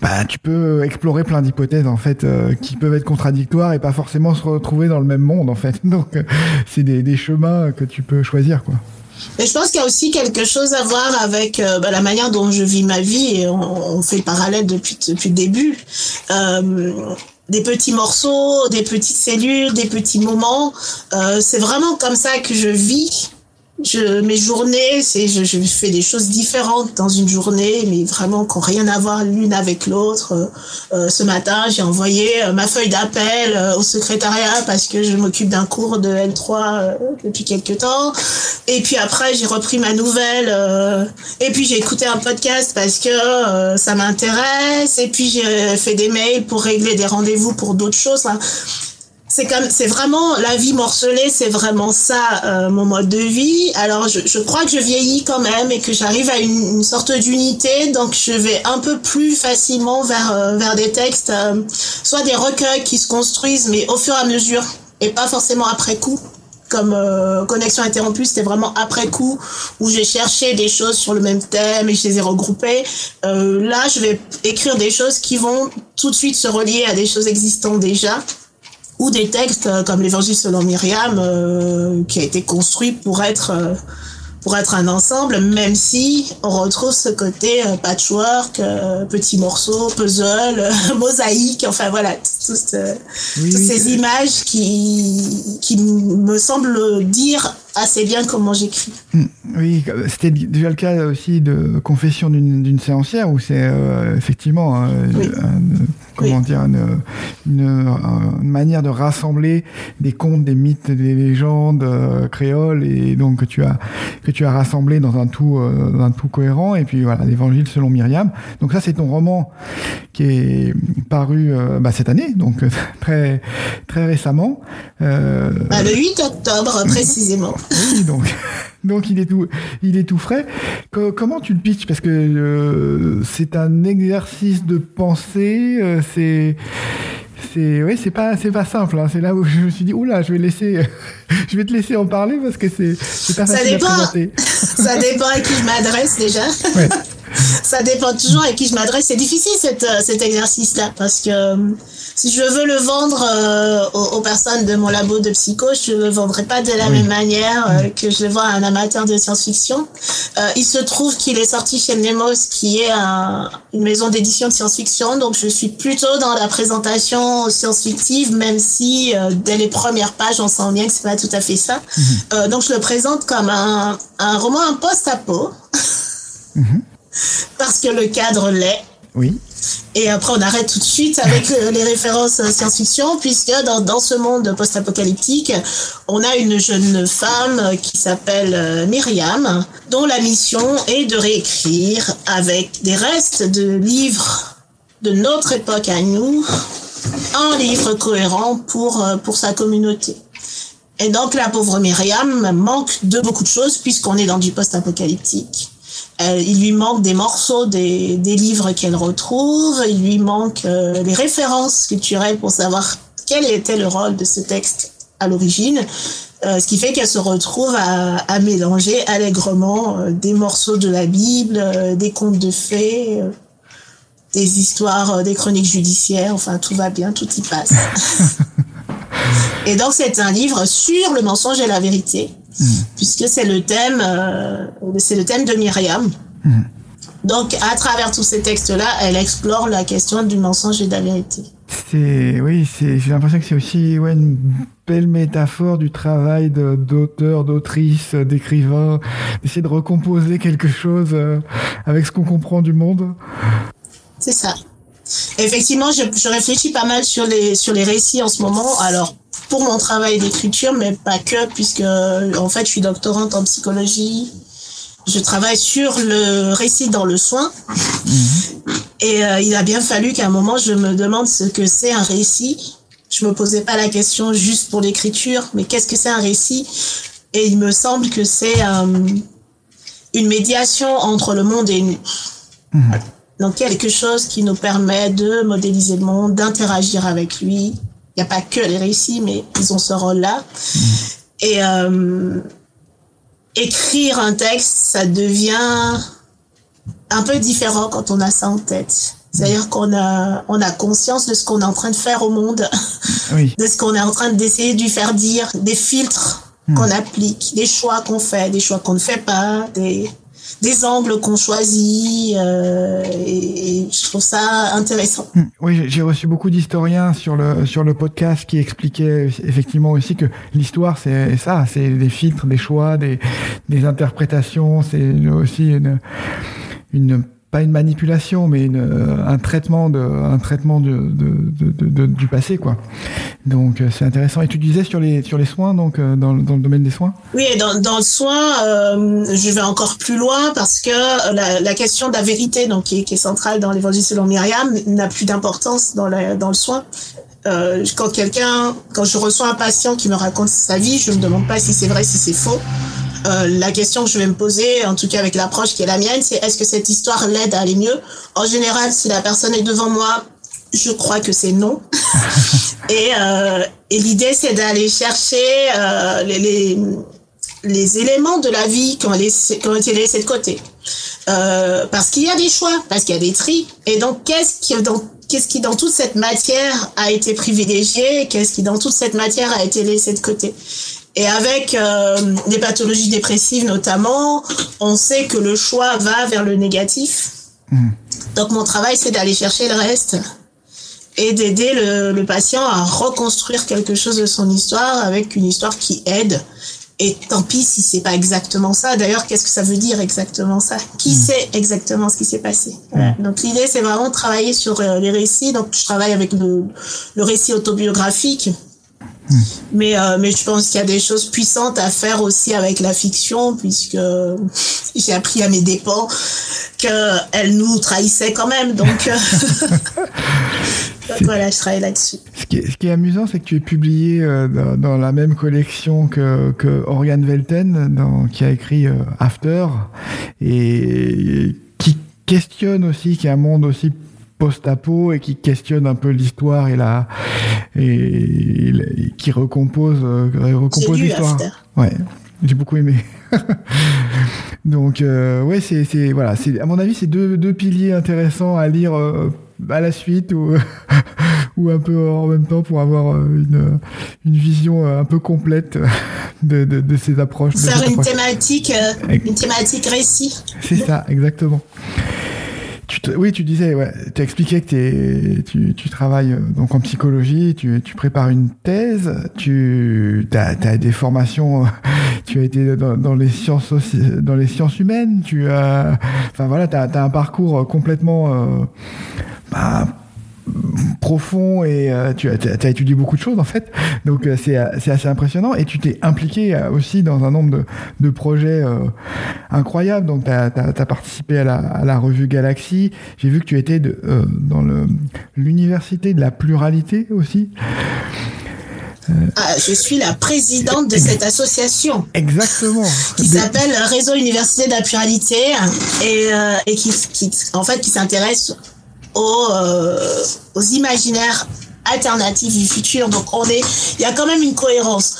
bah, tu peux explorer plein d'hypothèses en fait euh, qui peuvent être contradictoires et pas forcément se retrouver dans le même monde en fait. [laughs] Donc c'est des, des chemins que tu peux choisir quoi. Mais je pense qu'il y a aussi quelque chose à voir avec euh, bah, la manière dont je vis ma vie et on, fait le parallèle depuis, depuis le début. Euh, des petits morceaux, des petites cellules, des petits moments. Euh, c'est vraiment comme ça que je vis je, mes journées, c'est je, je, fais des choses différentes dans une journée, mais vraiment qui n'ont rien à voir l'une avec l'autre. Euh, euh ce matin, j'ai envoyé euh, ma feuille d'appel au secrétariat parce que je m'occupe d'un cours de L3 depuis quelques temps. Et puis après, j'ai repris ma nouvelle. et puis j'ai écouté un podcast parce que ça m'intéresse. Et puis j'ai fait des mails pour régler des rendez-vous pour d'autres choses c'est comme c'est vraiment la vie morcelée, c'est vraiment ça euh, mon mode de vie. Alors je, je, crois que je vieillis quand même et que j'arrive à une, une sorte d'unité, donc je vais un peu plus facilement vers euh, vers des textes, euh, soit des recueils qui se construisent, mais au fur et à mesure et pas forcément après coup. Comme Connexion interrompue, c'était vraiment après coup où j'ai cherché des choses sur le même thème et je les ai regroupées. là, je vais écrire des choses qui vont tout de suite se relier à des choses existantes déjà ou des textes euh, comme l'Évangile selon Myriam, euh, qui a été construit pour être euh, pour être un ensemble, même si on retrouve ce côté euh, patchwork, petits morceaux, puzzle, [laughs] mosaïque, enfin voilà, toutes ces images qui, qui me semblent dire assez bien comment j'écris. Hmm. Oui, c'était déjà le cas aussi de Confession d'une séancière où c'est effectivement comment dire une, une, manière de rassembler des contes, des mythes, des légendes euh, créoles et donc que tu as que tu as rassemblé dans un tout euh, un tout cohérent et puis voilà l'Évangile selon Myriam. Donc ça c'est ton roman qui est paru bah, cette année donc [laughs] très très récemment. Bah, le 8 octobre précisément. Oui, donc, [laughs] [laughs] donc il est tout, il est tout frais. comment tu le pitches? Parce que euh, c'est un exercice de pensée. Euh, c'est, c'est, oui, c'est pas, c'est pas simple. Hein. C'est là où je me suis dit, oula, je vais laisser, [laughs] je vais te laisser en parler parce que c'est, c'est pas facile ça dépend, à présenter. [laughs] Ça dépend à qui je m'adresse déjà. Ouais. [laughs] ça dépend toujours à qui je m'adresse. C'est difficile cet, euh, cet exercice-là parce que si je veux le vendre euh, aux, personnes de mon labo de psycho, je le vendrai pas de la même manière euh, que je le vends à un amateur de science-fiction. Euh, il se trouve qu'il est sorti chez Nemos, qui est une maison d'édition de science-fiction, donc je suis plutôt dans la présentation science-fictive, même si dès les premières pages, on sent bien que c'est pas tout à fait ça. Mhm. donc je le présente comme un, un roman un post-apo. Mhm. Parce que le cadre l'est. Oui. Et après, on arrête tout de suite avec les références science-fiction, puisque dans, dans ce monde post-apocalyptique, on a une jeune femme qui s'appelle euh, Myriam, dont la mission est de réécrire avec des restes de livres de notre époque à nous, un livre cohérent pour, euh, pour sa communauté. Et donc la pauvre Myriam manque de beaucoup de choses puisqu'on est dans du post-apocalyptique. Euh, il lui manque des morceaux des, des livres qu'elle retrouve, il lui manque euh, les références culturelles pour savoir quel était le rôle de ce texte à l'origine, euh, ce qui fait qu'elle se retrouve à, à mélanger allègrement des morceaux de la Bible, des contes de fées, des histoires, des chroniques judiciaires, enfin tout va bien, tout y passe. [laughs] et donc c'est un livre sur le mensonge et la vérité Puisque c'est le thème, euh, c'est le thème de Myriam. Mm. Donc, à travers tous ces textes-là, elle explore la question du mensonge et de la vérité. C'est, oui, c'est, j'ai l'impression que c'est aussi ouais, une belle métaphore du travail d'auteur, d'autrice, d'écrivain, d'essayer de recomposer quelque chose euh, avec ce qu'on comprend du monde. C'est ça. Effectivement, je, je, réfléchis pas mal sur les, sur les récits en ce moment. Alors, pour mon travail d'écriture, mais pas que, puisque en fait, je suis doctorante en psychologie. Je travaille sur le récit dans le soin. Mhm. Et euh, il a bien fallu qu'à un moment, je me demande ce que c'est un récit. Je me posais pas la question juste pour l'écriture, mais qu'est-ce que c'est un récit? Et il me semble que c'est euh, une médiation entre le monde et nous. Mhm. Donc quelque chose qui nous permet de modéliser le monde, d'interagir avec lui, n'y a pas que les récits, mais ils ont ce rôle-là. Mm. Et euh, écrire un texte, ça devient un peu différent quand on a ça en tête. C'est-à-dire qu'on a, on a conscience de ce qu'on est en train de faire au monde, de ce qu'on est en train d'essayer de lui faire dire, des filtres mm. qu'on applique, des choix qu'on fait, des choix qu'on ne fait pas, des, des angles qu'on choisit euh, et, je trouve ça intéressant. Hmm. Oui, j'ai reçu beaucoup d'historiens sur le sur le podcast qui expliquaient effectivement aussi que l'histoire c'est ça, c'est des filtres, des choix, des des interprétations, c'est aussi une une pas une manipulation, mais euh, un traitement de, traitement du passé, quoi. Donc euh, c'est intéressant. Et tu disais sur les sur les soins, donc euh, dans, dans le domaine des soins? Oui, dans, le soin, je vais encore plus loin parce que la, question de la vérité, donc qui est, centrale dans l'Évangile selon Myriam, n'a plus d'importance dans dans le soin. Quand quelqu'un, quand je reçois un patient qui me raconte sa vie, je me demande pas si c'est vrai, si c'est faux. Euh, la question que je vais me poser, en tout cas avec l'approche qui est la mienne, c'est est-ce que cette histoire l'aide à aller mieux? En général, si la personne est devant moi, je crois que c'est non. [laughs] et, euh, et l'idée, c'est d'aller chercher euh, les, les, les, éléments de la vie qui ont, laissé, qui ont été laissés de côté. Parce qu'il y a des choix, parce qu'il y a des tris. Et donc, qu'est-ce qui, dans, qu'est-ce qui, dans toute cette matière, a été privilégié? Qu'est-ce qui, dans toute cette matière, a été laissé de côté? Et avec euh, les pathologies dépressives notamment, on sait que le choix va vers le négatif. Hmm. Donc mon travail, c'est d'aller chercher le reste et d'aider le, le, patient à reconstruire quelque chose de son histoire avec une histoire qui aide. Et tant pis si c'est pas exactement ça. D'ailleurs, qu'est-ce que ça veut dire exactement ça? Qui hmm. sait exactement ce qui s'est passé? Donc l'idée, c'est vraiment de travailler sur euh, les récits. Donc je travaille avec le, le récit autobiographique mais, euh, mais je pense qu'il y a des choses puissantes à faire aussi avec la fiction, puisque j'ai appris à mes dépens qu'elle nous trahissait quand même. Donc, euh, [laughs] voilà, je travaille là-dessus. Ce qui, est, ce qui est amusant, c'est que tu es publié euh, dans, la même collection que, que Oriane Velten, dans, qui a écrit After, et qui questionne aussi, qui est un monde aussi post-apo et qui questionne un peu l'histoire et la et, qui recompose euh, recompose l'histoire. Ouais, j'ai beaucoup aimé. [laughs] Donc euh, ouais, c'est c'est voilà, c'est à mon avis c'est deux, deux piliers intéressants à lire euh, à la suite ou [laughs] ou un peu en même temps pour avoir une, une vision un peu complète de, de, de ces approches. Faire une thématique, une thématique récit. C'est ça, exactement oui, tu disais, tu expliqué que tu, travailles euh, donc en psychologie, tu, prépares une thèse, tu as, des formations, [laughs] tu as été dans, les sciences dans les sciences humaines, tu as, enfin voilà, tu as, un parcours complètement euh, bah, profond et euh, tu as, as, étudié beaucoup de choses en fait. Donc euh, c'est assez impressionnant. Et tu t'es impliqué euh, aussi dans un nombre de, de projets incroyables. Donc tu as, participé à la, à la, revue Galaxy. J'ai vu que tu étais de, dans l'université de la pluralité aussi. Ah, je suis la présidente de cette association. Exactement. Qui s'appelle Réseau Université de la Pluralité et, et qui, qui, en fait, qui s'intéresse aux, euh, aux imaginaires alternatifs du futur. Donc on est, il y a quand même une cohérence.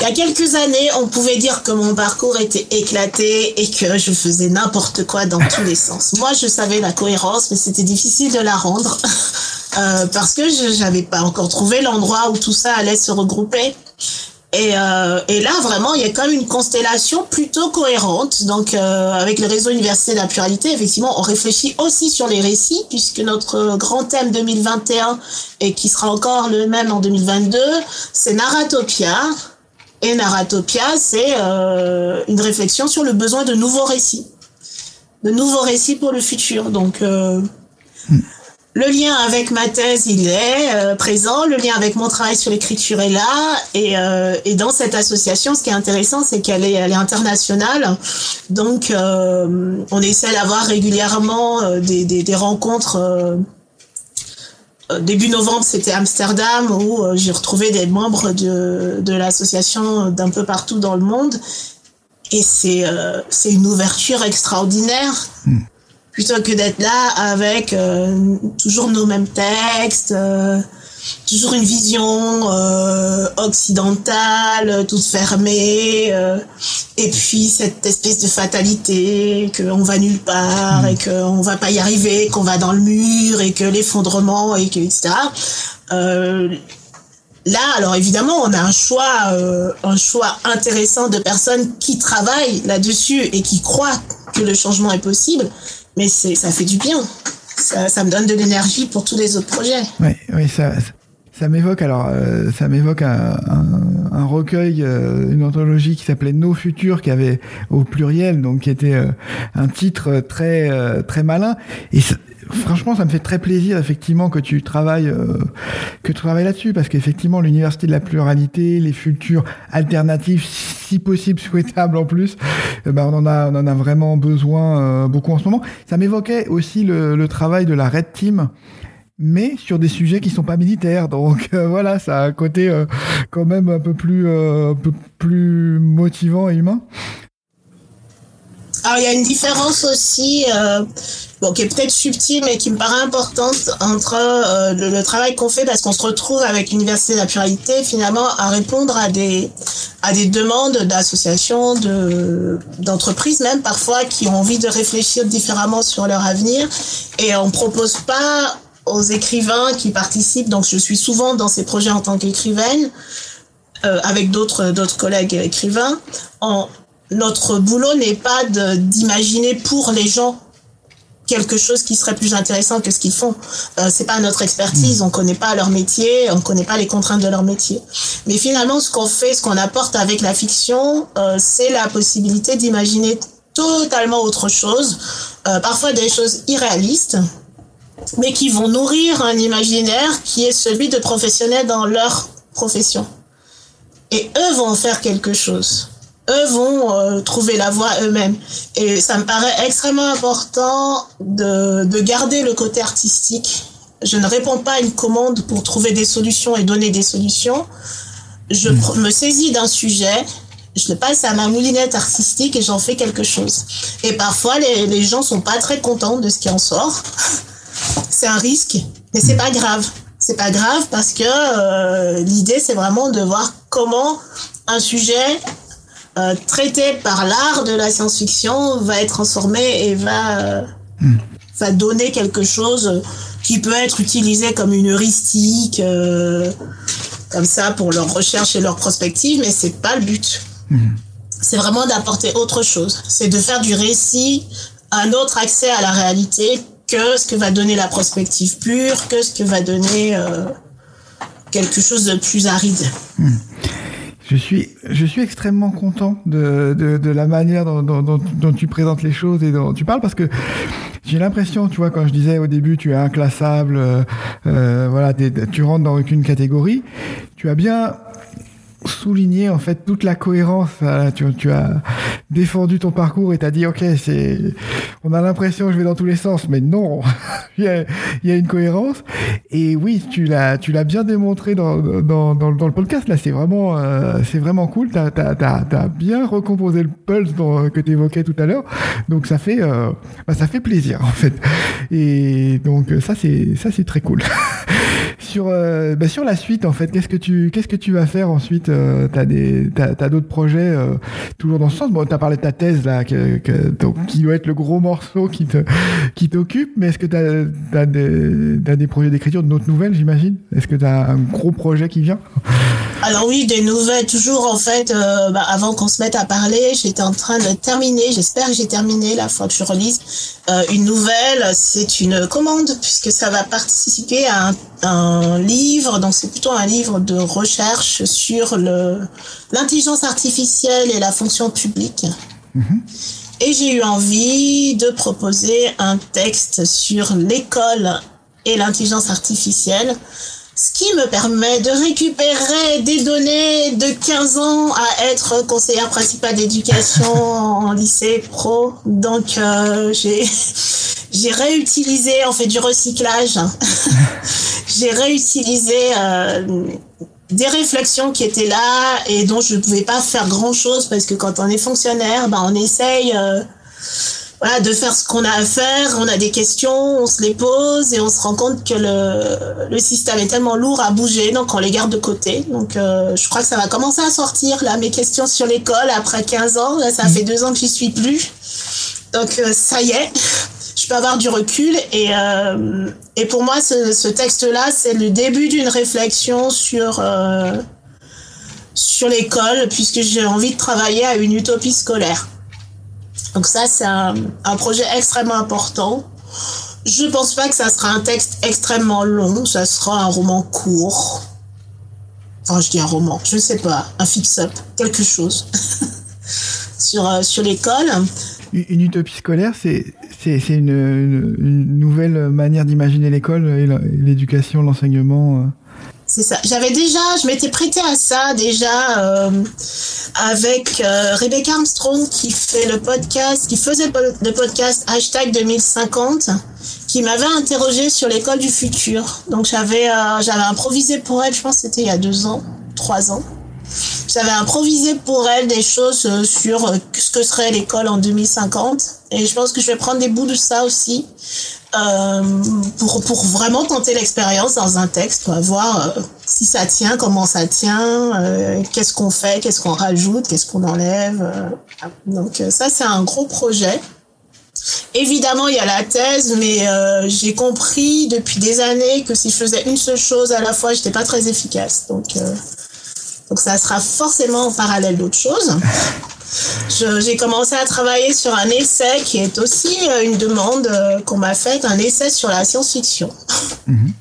Il y a quelques années, on pouvait dire que mon parcours était éclaté et que je faisais n'importe quoi dans tous les sens. Moi, je savais la cohérence, mais c'était difficile de la rendre [laughs] euh, parce que je n'avais pas encore trouvé l'endroit où tout ça allait se regrouper. Et, euh, et, là, vraiment, il y a quand même une constellation plutôt cohérente. Donc, euh, avec le réseau Université de la Pluralité, effectivement, on réfléchit aussi sur les récits, puisque notre grand thème 2021, et qui sera encore le même en 2022, c'est Narratopia. Et Narratopia, c'est euh, une réflexion sur le besoin de nouveaux récits. De nouveaux récits pour le futur. Donc, euh, hmm. Le lien avec ma thèse, il est euh, présent. Le lien avec mon travail sur l'écriture est là. Et, euh, dans cette association, ce qui est intéressant, c'est qu'elle est, internationale. Donc, euh, on essaie d'avoir régulièrement des, rencontres. début novembre, c'était Amsterdam, où j'ai retrouvé des membres de, l'association d'un peu partout dans le monde. Et c'est c'est une ouverture extraordinaire. Hmm plutôt que d'être là avec euh, toujours nos mêmes textes, euh, toujours une vision euh, occidentale, toute fermée, et puis cette espèce de fatalité qu'on va nulle part et qu'on va pas y arriver, qu'on va dans le mur et que l'effondrement et que etc. Là, alors évidemment, on a un choix, un choix intéressant de personnes qui travaillent là-dessus et qui croient que le changement est possible mais c'est ça fait du bien. Ça, ça me donne de l'énergie pour tous les autres projets. Oui, oui, ça, ça m'évoque alors, euh, ça m'évoque un, un, un, recueil, euh, une anthologie qui s'appelait Nos Futurs, qui avait au pluriel, donc qui était euh, un titre très très malin. Et franchement, ça me fait très plaisir effectivement que tu travailles, euh, que tu travailles là-dessus, parce qu'effectivement, l'université de la pluralité, les futurs alternatives, si possible souhaitables en plus, ben on en a, on en a vraiment besoin euh, beaucoup en ce moment. Ça m'évoquait aussi le, travail de la Red Team mais sur des sujets qui sont pas militaires. Donc euh, voilà, ça a un côté quand même un peu plus un peu plus motivant et humain. Alors il y a une différence aussi bon, qui est peut-être subtile, mais qui me paraît importante entre euh, le, travail qu'on fait, parce qu'on se retrouve avec l'Université de la Pluralité, finalement, à répondre à des, à des demandes d'associations, de, d'entreprises même, parfois, qui ont envie de réfléchir différemment sur leur avenir. Et on propose pas aux écrivains qui participent, donc je suis souvent dans ces projets en tant qu'écrivaine, avec d'autres d'autres collègues écrivains. En, notre boulot n'est pas d'imaginer pour les gens quelque chose qui serait plus intéressant que ce qu'ils font. Euh, c'est pas notre expertise, mm. on connaît pas leur métier, on connaît pas les contraintes de leur métier. Mais finalement, ce qu'on fait, ce qu'on apporte avec la fiction, euh, c'est la possibilité d'imaginer totalement autre chose, euh, parfois des choses irréalistes, mais qui vont nourrir un imaginaire qui est celui de professionnels dans leur profession. Et eux vont en faire quelque chose eux vont euh, trouver la voie eux-mêmes. Et ça me paraît extrêmement important de, de garder le côté artistique. Je ne réponds pas à une commande pour trouver des solutions et donner des solutions. Je hmm. me saisis d'un sujet, je le passe à ma moulinette artistique et j'en fais quelque chose. Et parfois, les, les gens sont pas très contents de ce qui en sort. [laughs] c'est un risque, mais c'est pas grave. C'est pas grave parce que euh, l'idée, c'est vraiment de voir comment un sujet euh, traité par l'art de la science-fiction va être transformé et va, euh, hmm. va donner quelque chose qui peut être utilisé comme une heuristique, euh, comme ça, pour leur recherche et leur prospective, mais c'est pas le but. Hmm. C'est vraiment d'apporter autre chose. C'est de faire du récit un autre accès à la réalité que ce que va donner la prospective pure, que ce que va donner quelque chose de plus aride. Hmm. Je suis, je suis extrêmement content de, de, la manière dont, tu présentes les choses et dont tu parles parce que j'ai l'impression, tu vois, quand je disais au début, tu es inclassable, euh, euh voilà, tu rentres dans aucune catégorie, tu as bien souligner en fait toute la cohérence. Tu, tu as défendu ton parcours et t'as dit ok c'est, on a l'impression que je vais dans tous les sens, mais non, [laughs] il, y a, il y a une cohérence. Et oui, tu l'as, tu l'as bien démontré dans, dans, dans, le podcast. Là, c'est vraiment, euh, c'est vraiment cool. T'as, t'as, t'as, as bien recomposé le pulse dont, que tu évoquais tout à l'heure. Donc ça fait, euh, bah, ça fait plaisir en fait. Et donc ça c'est, ça c'est très cool. [laughs] sur, euh, bah, sur la suite en fait, qu'est-ce que tu, qu'est-ce que tu vas faire ensuite euh, t'as des, t'as, d'autres projets euh, toujours dans ce sens? Bon, t'as parlé de ta thèse là, que, qui doit être le gros morceau qui te, qui t'occupe. Mais est-ce que t'as, t'as des, t'as des projets d'écriture, d'autres nouvelles, j'imagine? Est-ce que t'as un gros projet qui vient? Alors oui, des nouvelles toujours en fait. Bah, avant qu'on se mette à parler, j'étais en train de terminer. J'espère que j'ai terminé la fois que je relise une nouvelle. C'est une commande puisque ça va participer à un livre. Donc c'est plutôt un livre de recherche sur l'intelligence artificielle et la fonction publique. Mm-hmm. Et j'ai eu envie de proposer un texte sur l'école et l'intelligence artificielle ce qui me permet de récupérer des données de 15 ans à être conseillère principale d'éducation [laughs] en lycée pro. Donc euh, j'ai j'ai réutilisé, on fait du recyclage. [laughs] j'ai réutilisé euh, des réflexions qui étaient là et dont je ne pouvais pas faire grand chose parce que quand on est fonctionnaire, ben on essaye euh, voilà, de faire ce qu'on a à faire. On a des questions, on se les pose et on se rend compte que le, le système est tellement lourd à bouger, donc on les garde de côté. Donc euh, je crois que ça va commencer à sortir là mes questions sur l'école après 15 ans. Ça fait deux ans que j'y suis plus. Donc ça y est, peux avoir du recul et euh, et pour moi ce, texte-là c'est le début d'une réflexion sur sur l'école puisque j'ai envie de travailler à une utopie scolaire. Donc ça, c'est un, projet extrêmement important. Je pense pas que ça sera un texte extrêmement long, ça sera un roman court. Enfin, je dis un roman, je sais pas, un fix-up, quelque chose [laughs] sur, euh, sur l'école. Une utopie scolaire, c'est une, une, une, nouvelle manière d'imaginer l'école l'éducation, l'enseignement. Euh. C'est ça. J'avais déjà, je m'étais prêtée à ça déjà euh, avec euh, Rebecca Armstrong qui fait le podcast, qui faisait le podcast hashtag 2050, qui m'avait interrogé sur l'école du futur. Donc j'avais j'avais improvisé pour elle, je pense que c'était il y a deux ans, trois ans. J'avais improvisé pour elle des choses euh, sur euh, ce que serait l'école en 2050. Et je pense que je vais prendre des bouts de ça aussi euh, pour, pour vraiment tenter l'expérience dans un texte, quoi, voir si ça tient, comment ça tient, qu'est-ce qu'on fait, qu'est-ce qu'on rajoute, qu'est-ce qu'on enlève. donc ça, c'est un gros projet. Évidemment, il y a la thèse, mais j'ai compris depuis des années que si je faisais une seule chose à la fois, j'étais pas très efficace. Donc, Donc ça sera forcément en parallèle d'autres choses. J'ai commencé à travailler sur un essai qui est aussi euh, une demande euh, qu'on m'a faite, un essai sur la science-fiction. Mhm.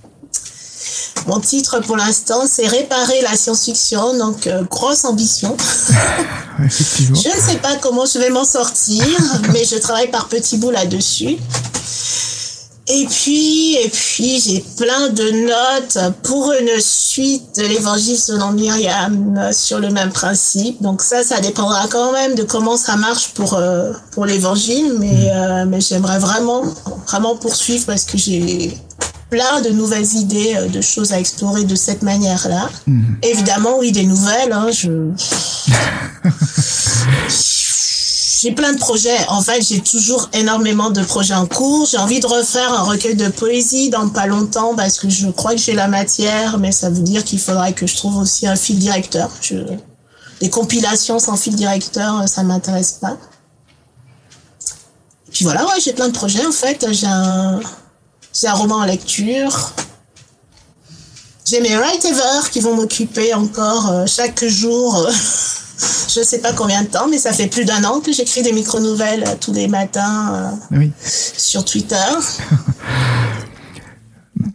Mon titre pour l'instant, c'est Réparer la science-fiction, donc euh, grosse ambition. [laughs] je ne sais pas comment je vais m'en sortir, mais je travaille par petits bouts là-dessus. Et puis, et puis, j'ai plein de notes pour une suite de l'évangile selon Myriam sur le même principe. Donc ça, ça dépendra quand même de comment ça marche pour, euh, pour l'évangile, mais, euh, mais j'aimerais vraiment, vraiment poursuivre parce que j'ai plein de nouvelles idées, euh, de choses à explorer de cette manière-là. Mhm. Évidemment, oui, des nouvelles, hein, je... [laughs] j'ai plein de projets. En fait, j'ai toujours énormément de projets en cours. J'ai envie de refaire un recueil de poésie dans pas longtemps parce que je crois que j'ai la matière, mais ça veut dire qu'il faudrait que je trouve aussi un fil directeur. Je... Les compilations sans fil directeur, ça m'intéresse pas. Puis voilà, ouais, j'ai plein de projets en fait. J'ai un, j'ai un roman en lecture. J'ai mes Right Ever qui vont m'occuper encore euh, chaque jour. Euh, [laughs] je ne sais pas combien de temps, mais ça fait plus d'un an que j'écris des micro-nouvelles euh, tous les matins sur Twitter. [laughs]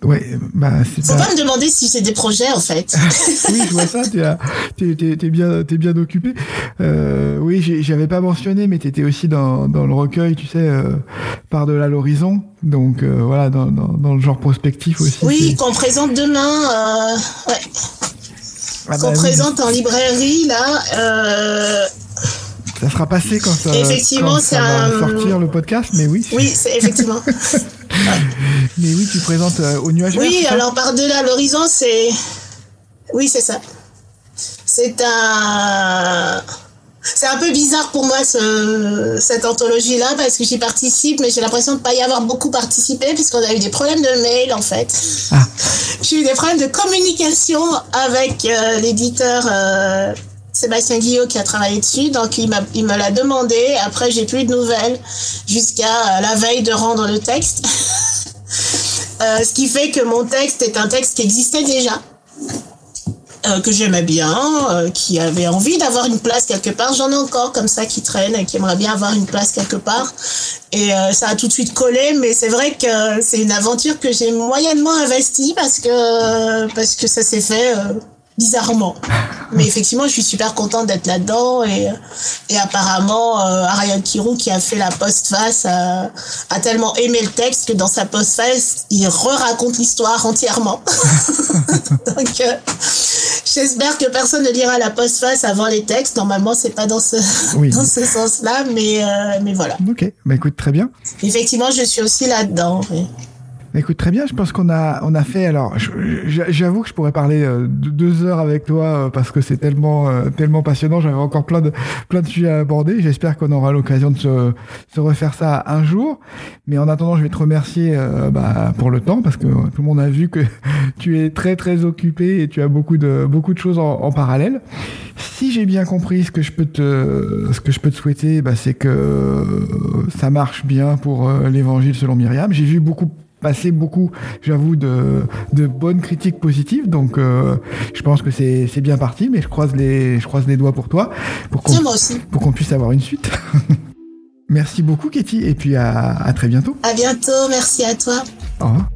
Ouais, bah, Faut pas... me demander si c'est des projets en fait. [laughs] oui, je vois ça. Tu es, bien, es bien occupé. Euh, oui, j'avais pas mentionné, mais tu étais aussi dans, dans, le recueil, tu sais, euh, par delà l'horizon. Donc euh, voilà, dans, dans, dans, le genre prospectif aussi. Oui, qu'on présente demain. Euh, ouais. Ah qu'on bah présente en librairie là. Euh, ça sera passé quand ça, effectivement, ça va sortir le podcast, mais oui. Oui, c'est effectivement. [laughs] mais oui, tu présentes euh, au nuage Oui, alors par-delà l'horizon, c'est. Oui, c'est ça. C'est un. C'est un peu bizarre pour moi ce, cette anthologie-là parce que j'y participe, mais j'ai l'impression de ne pas y avoir beaucoup participé puisqu'on a eu des problèmes de mail en fait. Ah. J'ai eu des problèmes de communication avec euh, l'éditeur euh, Sébastien Guillot qui a travaillé dessus, donc il, il me l'a demandé. Après, j'ai plus de nouvelles jusqu'à euh, la veille de rendre le texte. [laughs] euh, ce qui fait que mon texte est un texte qui existait déjà. Euh, que j'aimais bien, euh, qui avait envie d'avoir une place quelque part. J'en ai encore comme ça qui traînent et qui aimeraient bien avoir une place quelque part. Et euh, ça a tout de suite collé, mais c'est vrai que c'est une aventure que j'ai moyennement investie parce que parce que ça s'est fait bizarrement. [laughs] Mais effectivement, je suis super contente d'être là-dedans et, et apparemment, euh, Ariane Kirou qui a fait la postface a, a tellement aimé le texte que dans sa postface, il re-raconte l'histoire entièrement. [laughs] [laughs] Donc, euh, j'espère que personne ne lira la postface avant les textes. Normalement, c'est pas dans ce, dans ce sens-là, mais, euh, mais voilà. Ok, bah écoute, très bien. Effectivement, je suis aussi là-dedans. Écoute, très bien. Je pense qu'on a, on a fait. Alors, j'avoue que je pourrais parler euh, deux heures avec toi euh, parce que c'est tellement, euh, tellement passionnant. J'avais encore plein de, plein de sujets à aborder. J'espère qu'on aura l'occasion de se, se, refaire ça un jour. Mais en attendant, je vais te remercier bah, pour le temps parce que tout le monde a vu que [laughs] tu es très, très occupé et tu as beaucoup de, beaucoup de choses en, en parallèle. Si j'ai bien compris, ce que je peux te, ce que je peux te souhaiter, bah, c'est que ça marche bien pour l'évangile selon Myriam. J'ai vu beaucoup passé beaucoup, j'avoue, de, de, bonnes critiques positives. Donc, euh, je pense que c'est bien parti, mais je croise les, je croise les doigts pour toi, pour qu'on pour qu'on puisse avoir une suite. [laughs] merci beaucoup, Katie, et puis à, à très bientôt. À bientôt, merci à toi. Au revoir.